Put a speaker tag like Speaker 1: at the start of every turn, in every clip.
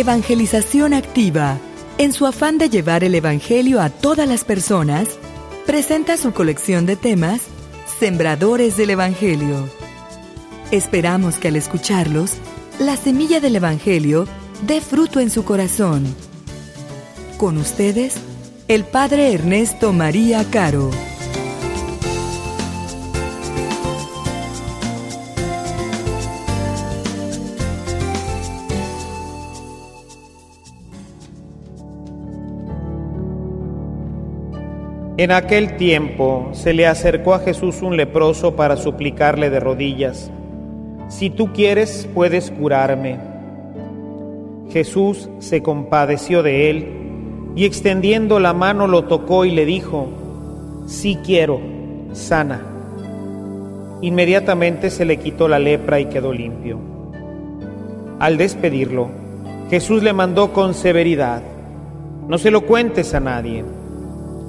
Speaker 1: Evangelización Activa, en su afán de llevar el Evangelio a todas las personas, presenta su colección de temas Sembradores del Evangelio. Esperamos que al escucharlos, la semilla del Evangelio dé fruto en su corazón. Con ustedes, el Padre Ernesto María Caro.
Speaker 2: En aquel tiempo se le acercó a Jesús un leproso para suplicarle de rodillas, si tú quieres puedes curarme. Jesús se compadeció de él y extendiendo la mano lo tocó y le dijo, sí quiero, sana. Inmediatamente se le quitó la lepra y quedó limpio. Al despedirlo, Jesús le mandó con severidad, no se lo cuentes a nadie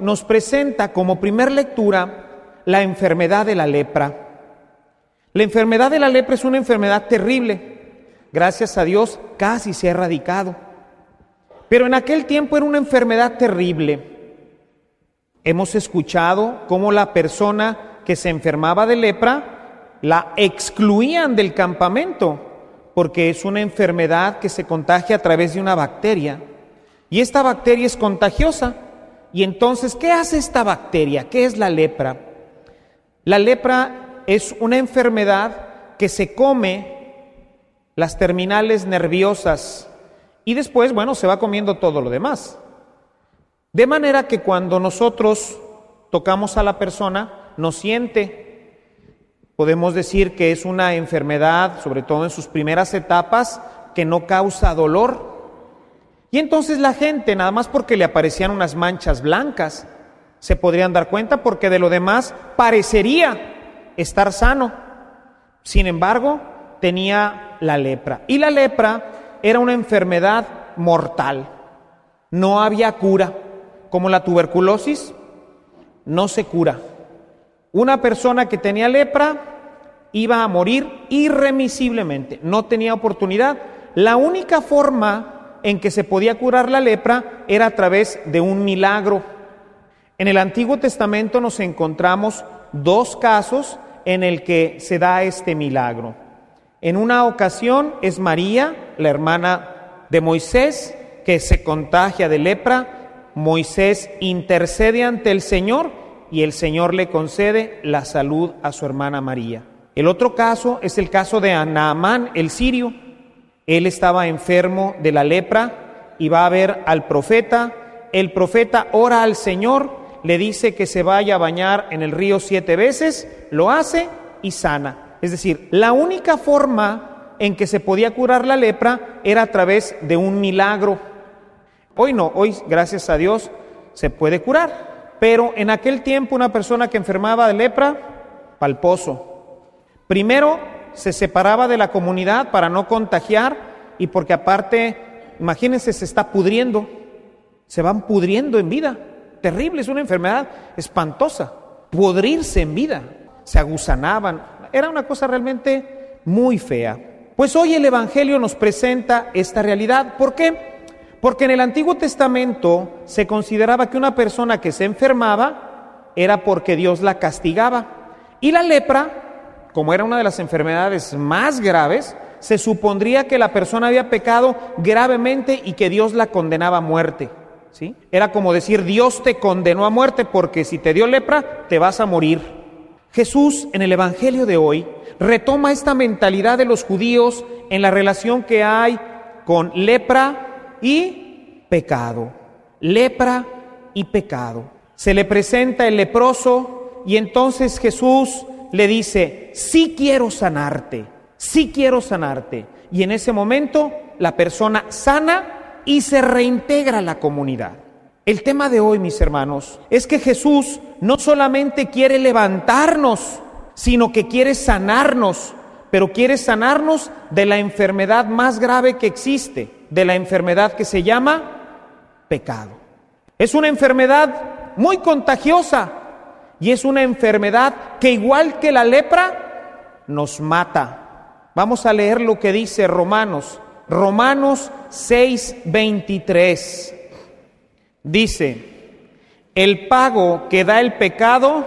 Speaker 2: nos presenta como primer lectura la enfermedad de la lepra. La enfermedad de la lepra es una enfermedad terrible. Gracias a Dios casi se ha erradicado. Pero en aquel tiempo era una enfermedad terrible. Hemos escuchado cómo la persona que se enfermaba de lepra la excluían del campamento porque es una enfermedad que se contagia a través de una bacteria. Y esta bacteria es contagiosa. Y entonces, ¿qué hace esta bacteria? ¿Qué es la lepra? La lepra es una enfermedad que se come las terminales nerviosas y después, bueno, se va comiendo todo lo demás. De manera que cuando nosotros tocamos a la persona, no siente. Podemos decir que es una enfermedad, sobre todo en sus primeras etapas, que no causa dolor, y entonces la gente, nada más porque le aparecían unas manchas blancas, se podrían dar cuenta porque de lo demás parecería estar sano. Sin embargo, tenía la lepra. Y la lepra era una enfermedad mortal. No había cura. Como la tuberculosis, no se cura. Una persona que tenía lepra iba a morir irremisiblemente. No tenía oportunidad. La única forma en que se podía curar la lepra era a través de un milagro. En el Antiguo Testamento nos encontramos dos casos en el que se da este milagro. En una ocasión es María, la hermana de Moisés, que se contagia de lepra. Moisés intercede ante el Señor y el Señor le concede la salud a su hermana María. El otro caso es el caso de Naamán, el sirio, él estaba enfermo de la lepra y va a ver al profeta. El profeta ora al Señor, le dice que se vaya a bañar en el río siete veces, lo hace y sana. Es decir, la única forma en que se podía curar la lepra era a través de un milagro. Hoy no, hoy gracias a Dios se puede curar. Pero en aquel tiempo una persona que enfermaba de lepra, palposo. Primero se separaba de la comunidad para no contagiar y porque aparte, imagínense, se está pudriendo, se van pudriendo en vida. Terrible, es una enfermedad espantosa. Pudrirse en vida, se aguzanaban, era una cosa realmente muy fea. Pues hoy el Evangelio nos presenta esta realidad. ¿Por qué? Porque en el Antiguo Testamento se consideraba que una persona que se enfermaba era porque Dios la castigaba. Y la lepra como era una de las enfermedades más graves, se supondría que la persona había pecado gravemente y que Dios la condenaba a muerte. ¿sí? Era como decir, Dios te condenó a muerte porque si te dio lepra, te vas a morir. Jesús en el Evangelio de hoy retoma esta mentalidad de los judíos en la relación que hay con lepra y pecado. Lepra y pecado. Se le presenta el leproso y entonces Jesús le dice, sí quiero sanarte, sí quiero sanarte. Y en ese momento la persona sana y se reintegra a la comunidad. El tema de hoy, mis hermanos, es que Jesús no solamente quiere levantarnos, sino que quiere sanarnos, pero quiere sanarnos de la enfermedad más grave que existe, de la enfermedad que se llama pecado. Es una enfermedad muy contagiosa y es una enfermedad que igual que la lepra nos mata. Vamos a leer lo que dice Romanos, Romanos 6:23. Dice, el pago que da el pecado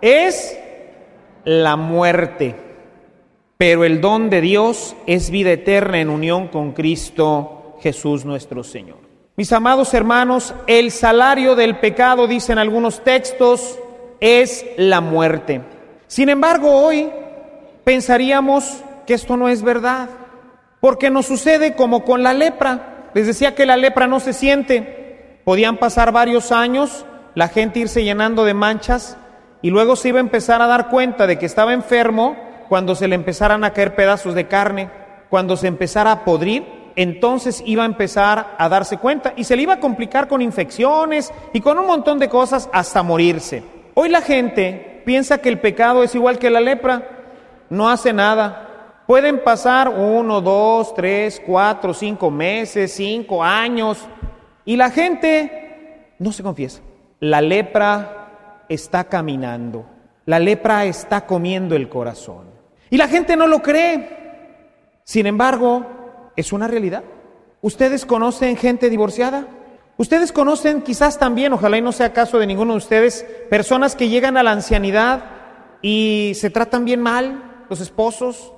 Speaker 2: es la muerte, pero el don de Dios es vida eterna en unión con Cristo Jesús nuestro Señor. Mis amados hermanos, el salario del pecado, dicen algunos textos, es la muerte. Sin embargo, hoy pensaríamos que esto no es verdad, porque nos sucede como con la lepra. Les decía que la lepra no se siente. Podían pasar varios años, la gente irse llenando de manchas y luego se iba a empezar a dar cuenta de que estaba enfermo cuando se le empezaran a caer pedazos de carne, cuando se empezara a podrir, entonces iba a empezar a darse cuenta y se le iba a complicar con infecciones y con un montón de cosas hasta morirse. Hoy la gente piensa que el pecado es igual que la lepra, no hace nada. Pueden pasar uno, dos, tres, cuatro, cinco meses, cinco años y la gente no se confiesa. La lepra está caminando, la lepra está comiendo el corazón. Y la gente no lo cree. Sin embargo, es una realidad. ¿Ustedes conocen gente divorciada? Ustedes conocen quizás también, ojalá y no sea caso de ninguno de ustedes, personas que llegan a la ancianidad y se tratan bien mal, los esposos,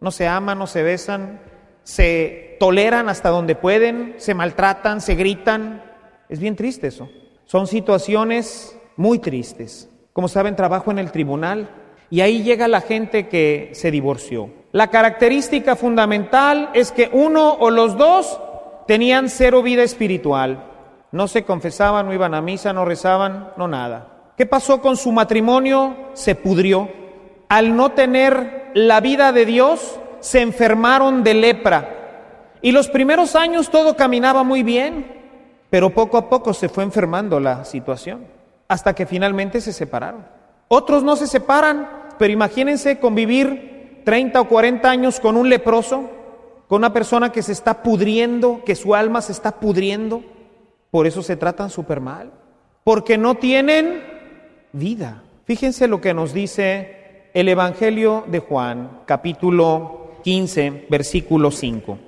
Speaker 2: no se aman, no se besan, se toleran hasta donde pueden, se maltratan, se gritan. Es bien triste eso. Son situaciones muy tristes. Como saben, trabajo en el tribunal y ahí llega la gente que se divorció. La característica fundamental es que uno o los dos tenían cero vida espiritual. No se confesaban, no iban a misa, no rezaban, no nada. ¿Qué pasó con su matrimonio? Se pudrió. Al no tener la vida de Dios, se enfermaron de lepra. Y los primeros años todo caminaba muy bien, pero poco a poco se fue enfermando la situación, hasta que finalmente se separaron. Otros no se separan, pero imagínense convivir 30 o 40 años con un leproso, con una persona que se está pudriendo, que su alma se está pudriendo por eso se tratan súper mal, porque no tienen vida. Fíjense lo que nos dice el Evangelio de Juan, capítulo 15, versículo 5.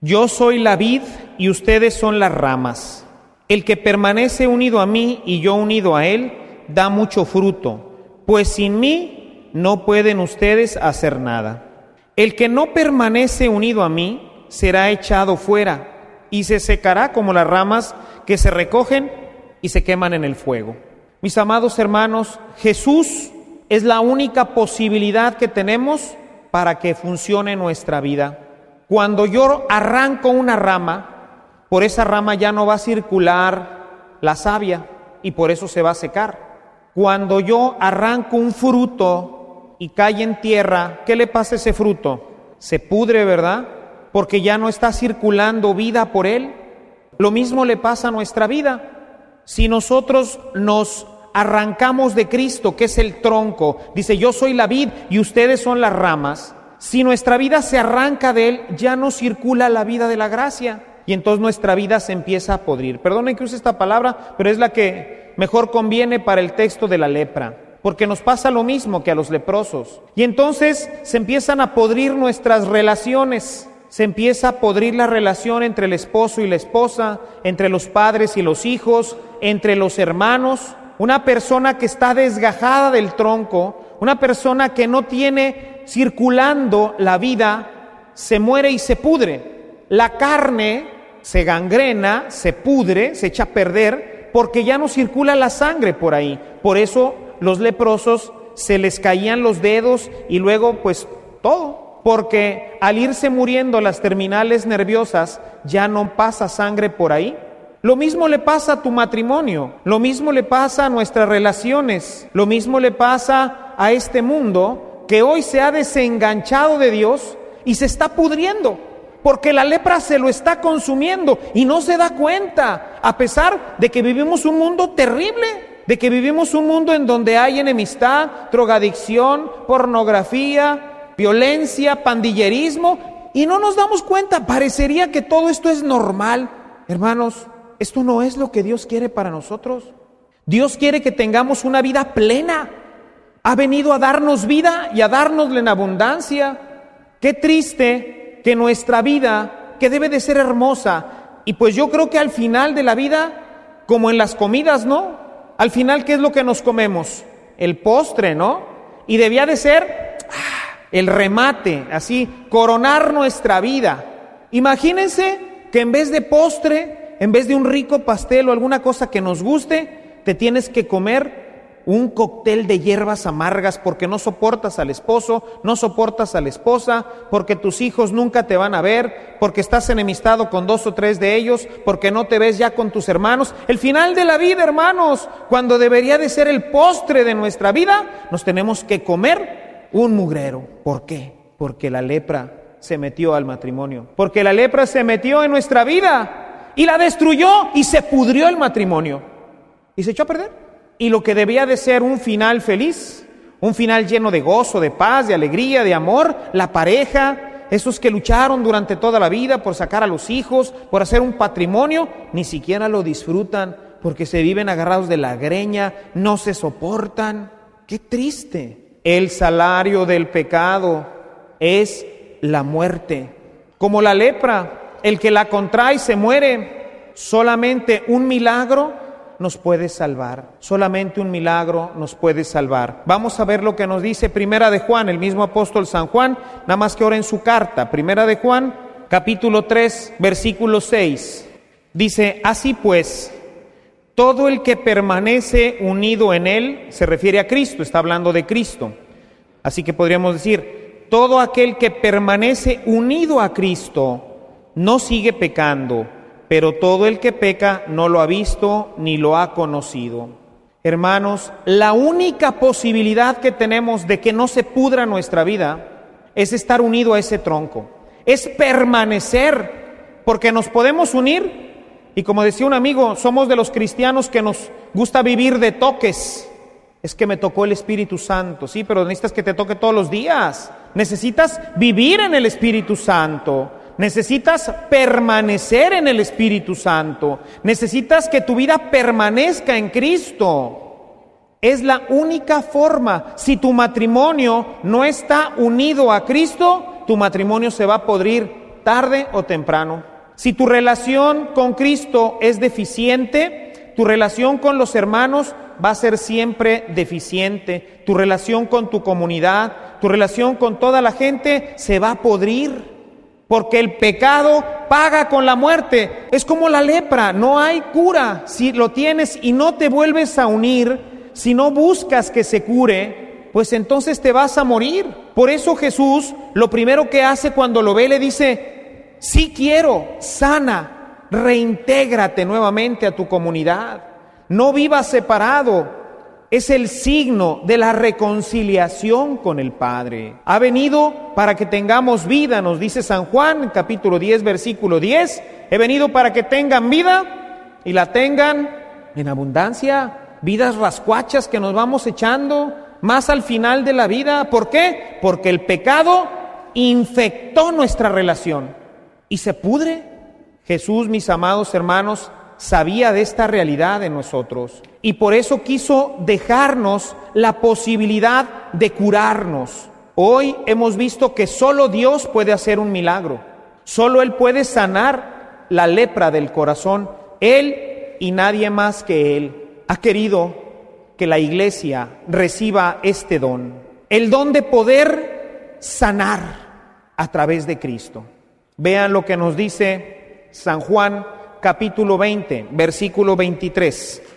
Speaker 2: Yo soy la vid y ustedes son las ramas. El que permanece unido a mí y yo unido a él, da mucho fruto, pues sin mí no pueden ustedes hacer nada. El que no permanece unido a mí será echado fuera y se secará como las ramas que se recogen y se queman en el fuego. Mis amados hermanos, Jesús es la única posibilidad que tenemos para que funcione nuestra vida. Cuando yo arranco una rama, por esa rama ya no va a circular la savia y por eso se va a secar. Cuando yo arranco un fruto y cae en tierra, ¿qué le pasa a ese fruto? Se pudre, ¿verdad? porque ya no está circulando vida por él. Lo mismo le pasa a nuestra vida. Si nosotros nos arrancamos de Cristo, que es el tronco, dice, yo soy la vid y ustedes son las ramas, si nuestra vida se arranca de Él, ya no circula la vida de la gracia y entonces nuestra vida se empieza a podrir. Perdonen que use esta palabra, pero es la que mejor conviene para el texto de la lepra, porque nos pasa lo mismo que a los leprosos. Y entonces se empiezan a podrir nuestras relaciones se empieza a podrir la relación entre el esposo y la esposa, entre los padres y los hijos, entre los hermanos. Una persona que está desgajada del tronco, una persona que no tiene circulando la vida, se muere y se pudre. La carne se gangrena, se pudre, se echa a perder, porque ya no circula la sangre por ahí. Por eso los leprosos se les caían los dedos y luego pues todo porque al irse muriendo las terminales nerviosas ya no pasa sangre por ahí. Lo mismo le pasa a tu matrimonio, lo mismo le pasa a nuestras relaciones, lo mismo le pasa a este mundo que hoy se ha desenganchado de Dios y se está pudriendo, Porque la lepra se lo está consumiendo y no se da cuenta, a pesar de que vivimos un mundo terrible, de que vivimos un mundo en donde hay enemistad, drogadicción, pornografía, violencia, pandillerismo, y no nos damos cuenta. Parecería que todo esto es normal. Hermanos, esto no es lo que Dios quiere para nosotros. Dios quiere que tengamos una vida plena. Ha venido a darnos vida y a darnosla en abundancia. Qué triste que nuestra vida, que debe de ser hermosa, y pues yo creo que al final de la vida, como en las comidas, ¿no? Al final, ¿qué es lo que nos comemos? El postre, ¿no? Y debía de ser ah, el remate, así, coronar nuestra vida. Imagínense que en vez de postre, en vez de un rico pastel o alguna cosa que nos guste, te tienes que comer un cóctel de hierbas amargas porque no soportas al esposo, no soportas a la esposa, porque tus hijos nunca te van a ver, porque estás enemistado con dos o tres de ellos, porque no te ves ya con tus hermanos. El final de la vida, hermanos, cuando debería de ser el postre de nuestra vida, nos tenemos que comer un mugrero. ¿Por qué? Porque la lepra se metió al matrimonio, porque la lepra se metió en nuestra vida y la destruyó y se pudrió el matrimonio y se echó a perder. Y lo que debía de ser un final feliz, un final lleno de gozo, de paz, de alegría, de amor, la pareja, esos que lucharon durante toda la vida por sacar a los hijos, por hacer un patrimonio, ni siquiera lo disfrutan porque se viven agarrados de la greña, no se soportan. Qué triste. El salario del pecado es la muerte. Como la lepra, el que la contrae se muere. Solamente un milagro nos puede salvar. Solamente un milagro nos puede salvar. Vamos a ver lo que nos dice Primera de Juan, el mismo apóstol San Juan, nada más que ahora en su carta. Primera de Juan, capítulo 3, versículo 6. Dice, así pues, todo el que permanece unido en él, se refiere a Cristo, está hablando de Cristo. Así que podríamos decir, todo aquel que permanece unido a Cristo no sigue pecando pero todo el que peca no lo ha visto ni lo ha conocido. Hermanos, la única posibilidad que tenemos de que no se pudra nuestra vida es estar unido a ese tronco, es permanecer, porque nos podemos unir y como decía un amigo, somos de los cristianos que nos gusta vivir de toques. Es que me tocó el Espíritu Santo, sí, pero necesitas que te toque todos los días. Necesitas vivir en el Espíritu Santo. Necesitas permanecer en el Espíritu Santo. Necesitas que tu vida permanezca en Cristo. Es la única forma. Si tu matrimonio no está unido a Cristo, tu matrimonio se va a podrir tarde o temprano. Si tu relación con Cristo es deficiente, tu relación con los hermanos va a ser siempre deficiente. Tu relación con tu comunidad, tu relación con toda la gente se va a podrir. Porque el pecado paga con la muerte. Es como la lepra, no hay cura. Si lo tienes y no te vuelves a unir, si no buscas que se cure, pues entonces te vas a morir. Por eso Jesús lo primero que hace cuando lo ve le dice, sí quiero, sana, reintégrate nuevamente a tu comunidad. No vivas separado, es el signo de la reconciliación con el Padre. Ha venido para que tengamos vida, nos dice San Juan, capítulo 10, versículo 10. He venido para que tengan vida y la tengan en abundancia. Vidas rascuachas que nos vamos echando más al final de la vida. ¿Por qué? Porque el pecado infectó nuestra relación y se pudre. Jesús, mis amados hermanos, sabía de esta realidad en nosotros y por eso quiso dejarnos la posibilidad de curarnos. Hoy hemos visto que solo Dios puede hacer un milagro, solo Él puede sanar la lepra del corazón, Él y nadie más que Él. Ha querido que la iglesia reciba este don, el don de poder sanar a través de Cristo. Vean lo que nos dice San Juan capítulo 20, versículo 23.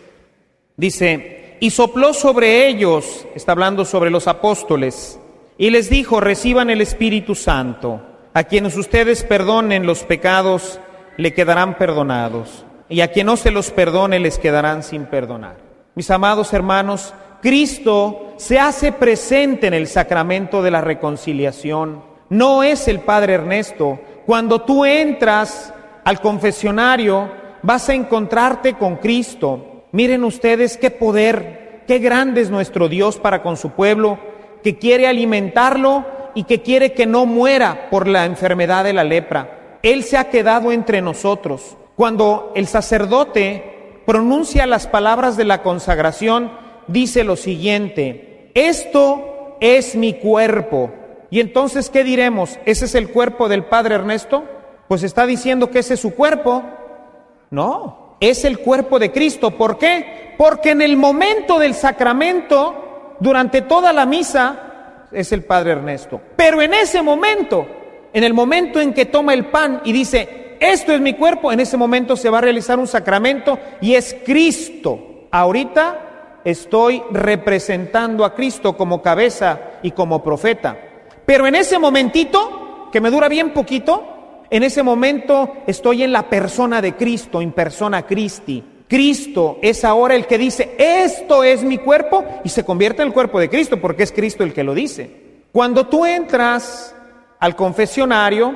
Speaker 2: Dice, y sopló sobre ellos, está hablando sobre los apóstoles, y les dijo, reciban el Espíritu Santo. A quienes ustedes perdonen los pecados, le quedarán perdonados. Y a quien no se los perdone, les quedarán sin perdonar. Mis amados hermanos, Cristo se hace presente en el sacramento de la reconciliación. No es el Padre Ernesto Cuando tú entras al confesionario, vas a encontrarte con Cristo. Miren ustedes qué poder, qué grande es nuestro Dios para con su pueblo, que quiere alimentarlo y que quiere que no muera por la enfermedad de la lepra. Él se ha quedado entre nosotros. Cuando el sacerdote pronuncia las palabras de la consagración, dice lo siguiente, esto es mi cuerpo. Y entonces, ¿qué diremos? ¿Ese es el cuerpo del Padre Ernesto? Pues está diciendo que ese es su cuerpo. No, es el cuerpo de Cristo. ¿Por qué? Porque en el momento del sacramento, durante toda la misa, es el Padre Ernesto. Pero en ese momento, en el momento en que toma el pan y dice, esto es mi cuerpo, en ese momento se va a realizar un sacramento y es Cristo. Ahorita estoy representando a Cristo como cabeza y como profeta. Pero en ese momentito, que me dura bien poquito, en ese momento estoy en la persona de Cristo, en persona Christi. Cristo es ahora el que dice, esto es mi cuerpo, y se convierte en el cuerpo de Cristo, porque es Cristo el que lo dice. Cuando tú entras al confesionario,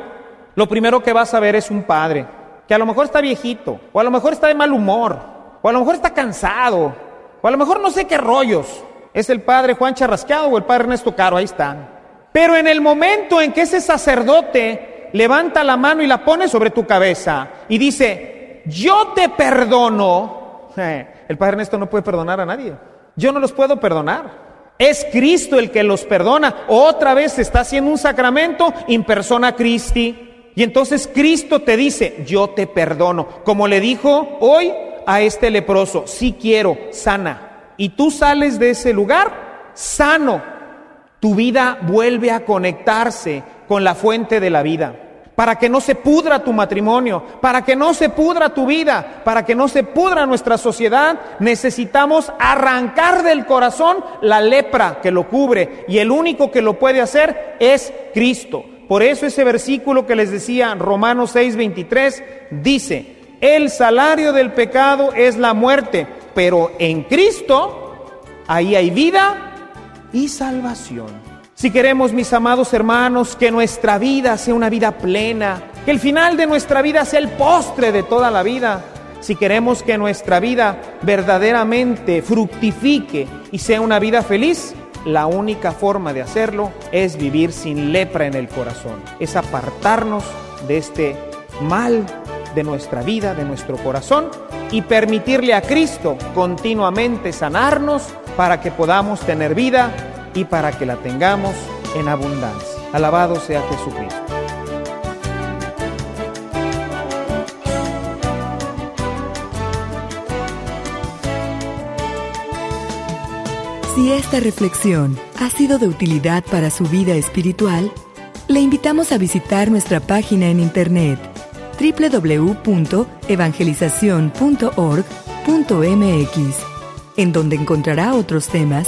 Speaker 2: lo primero que vas a ver es un padre, que a lo mejor está viejito, o a lo mejor está de mal humor, o a lo mejor está cansado, o a lo mejor no sé qué rollos. Es el padre Juan Charrasqueado o el padre Ernesto Caro, ahí están. Pero en el momento en que ese sacerdote levanta la mano y la pone sobre tu cabeza y dice, yo te perdono. El Padre Ernesto no puede perdonar a nadie. Yo no los puedo perdonar. Es Cristo el que los perdona. Otra vez está haciendo un sacramento in persona Christi. Y entonces Cristo te dice, yo te perdono. Como le dijo hoy a este leproso, si quiero, sana. Y tú sales de ese lugar sano. Tu vida vuelve a conectarse con la fuente de la vida para que no se pudra tu matrimonio, para que no se pudra tu vida, para que no se pudra nuestra sociedad, necesitamos arrancar del corazón la lepra que lo cubre y el único que lo puede hacer es Cristo. Por eso ese versículo que les decía, Romanos 6:23, dice, el salario del pecado es la muerte, pero en Cristo ahí hay vida y salvación. Si queremos, mis amados hermanos, que nuestra vida sea una vida plena, que el final de nuestra vida sea el postre de toda la vida, si queremos que nuestra vida verdaderamente fructifique y sea una vida feliz, la única forma de hacerlo es vivir sin lepra en el corazón, es apartarnos de este mal de nuestra vida, de nuestro corazón y permitirle a Cristo continuamente sanarnos para que podamos tener vida y para que la tengamos en abundancia. Alabado sea Jesucristo.
Speaker 1: Si esta reflexión ha sido de utilidad para su vida espiritual, le invitamos a visitar nuestra página en internet www.evangelizacion.org.mx, en donde encontrará otros temas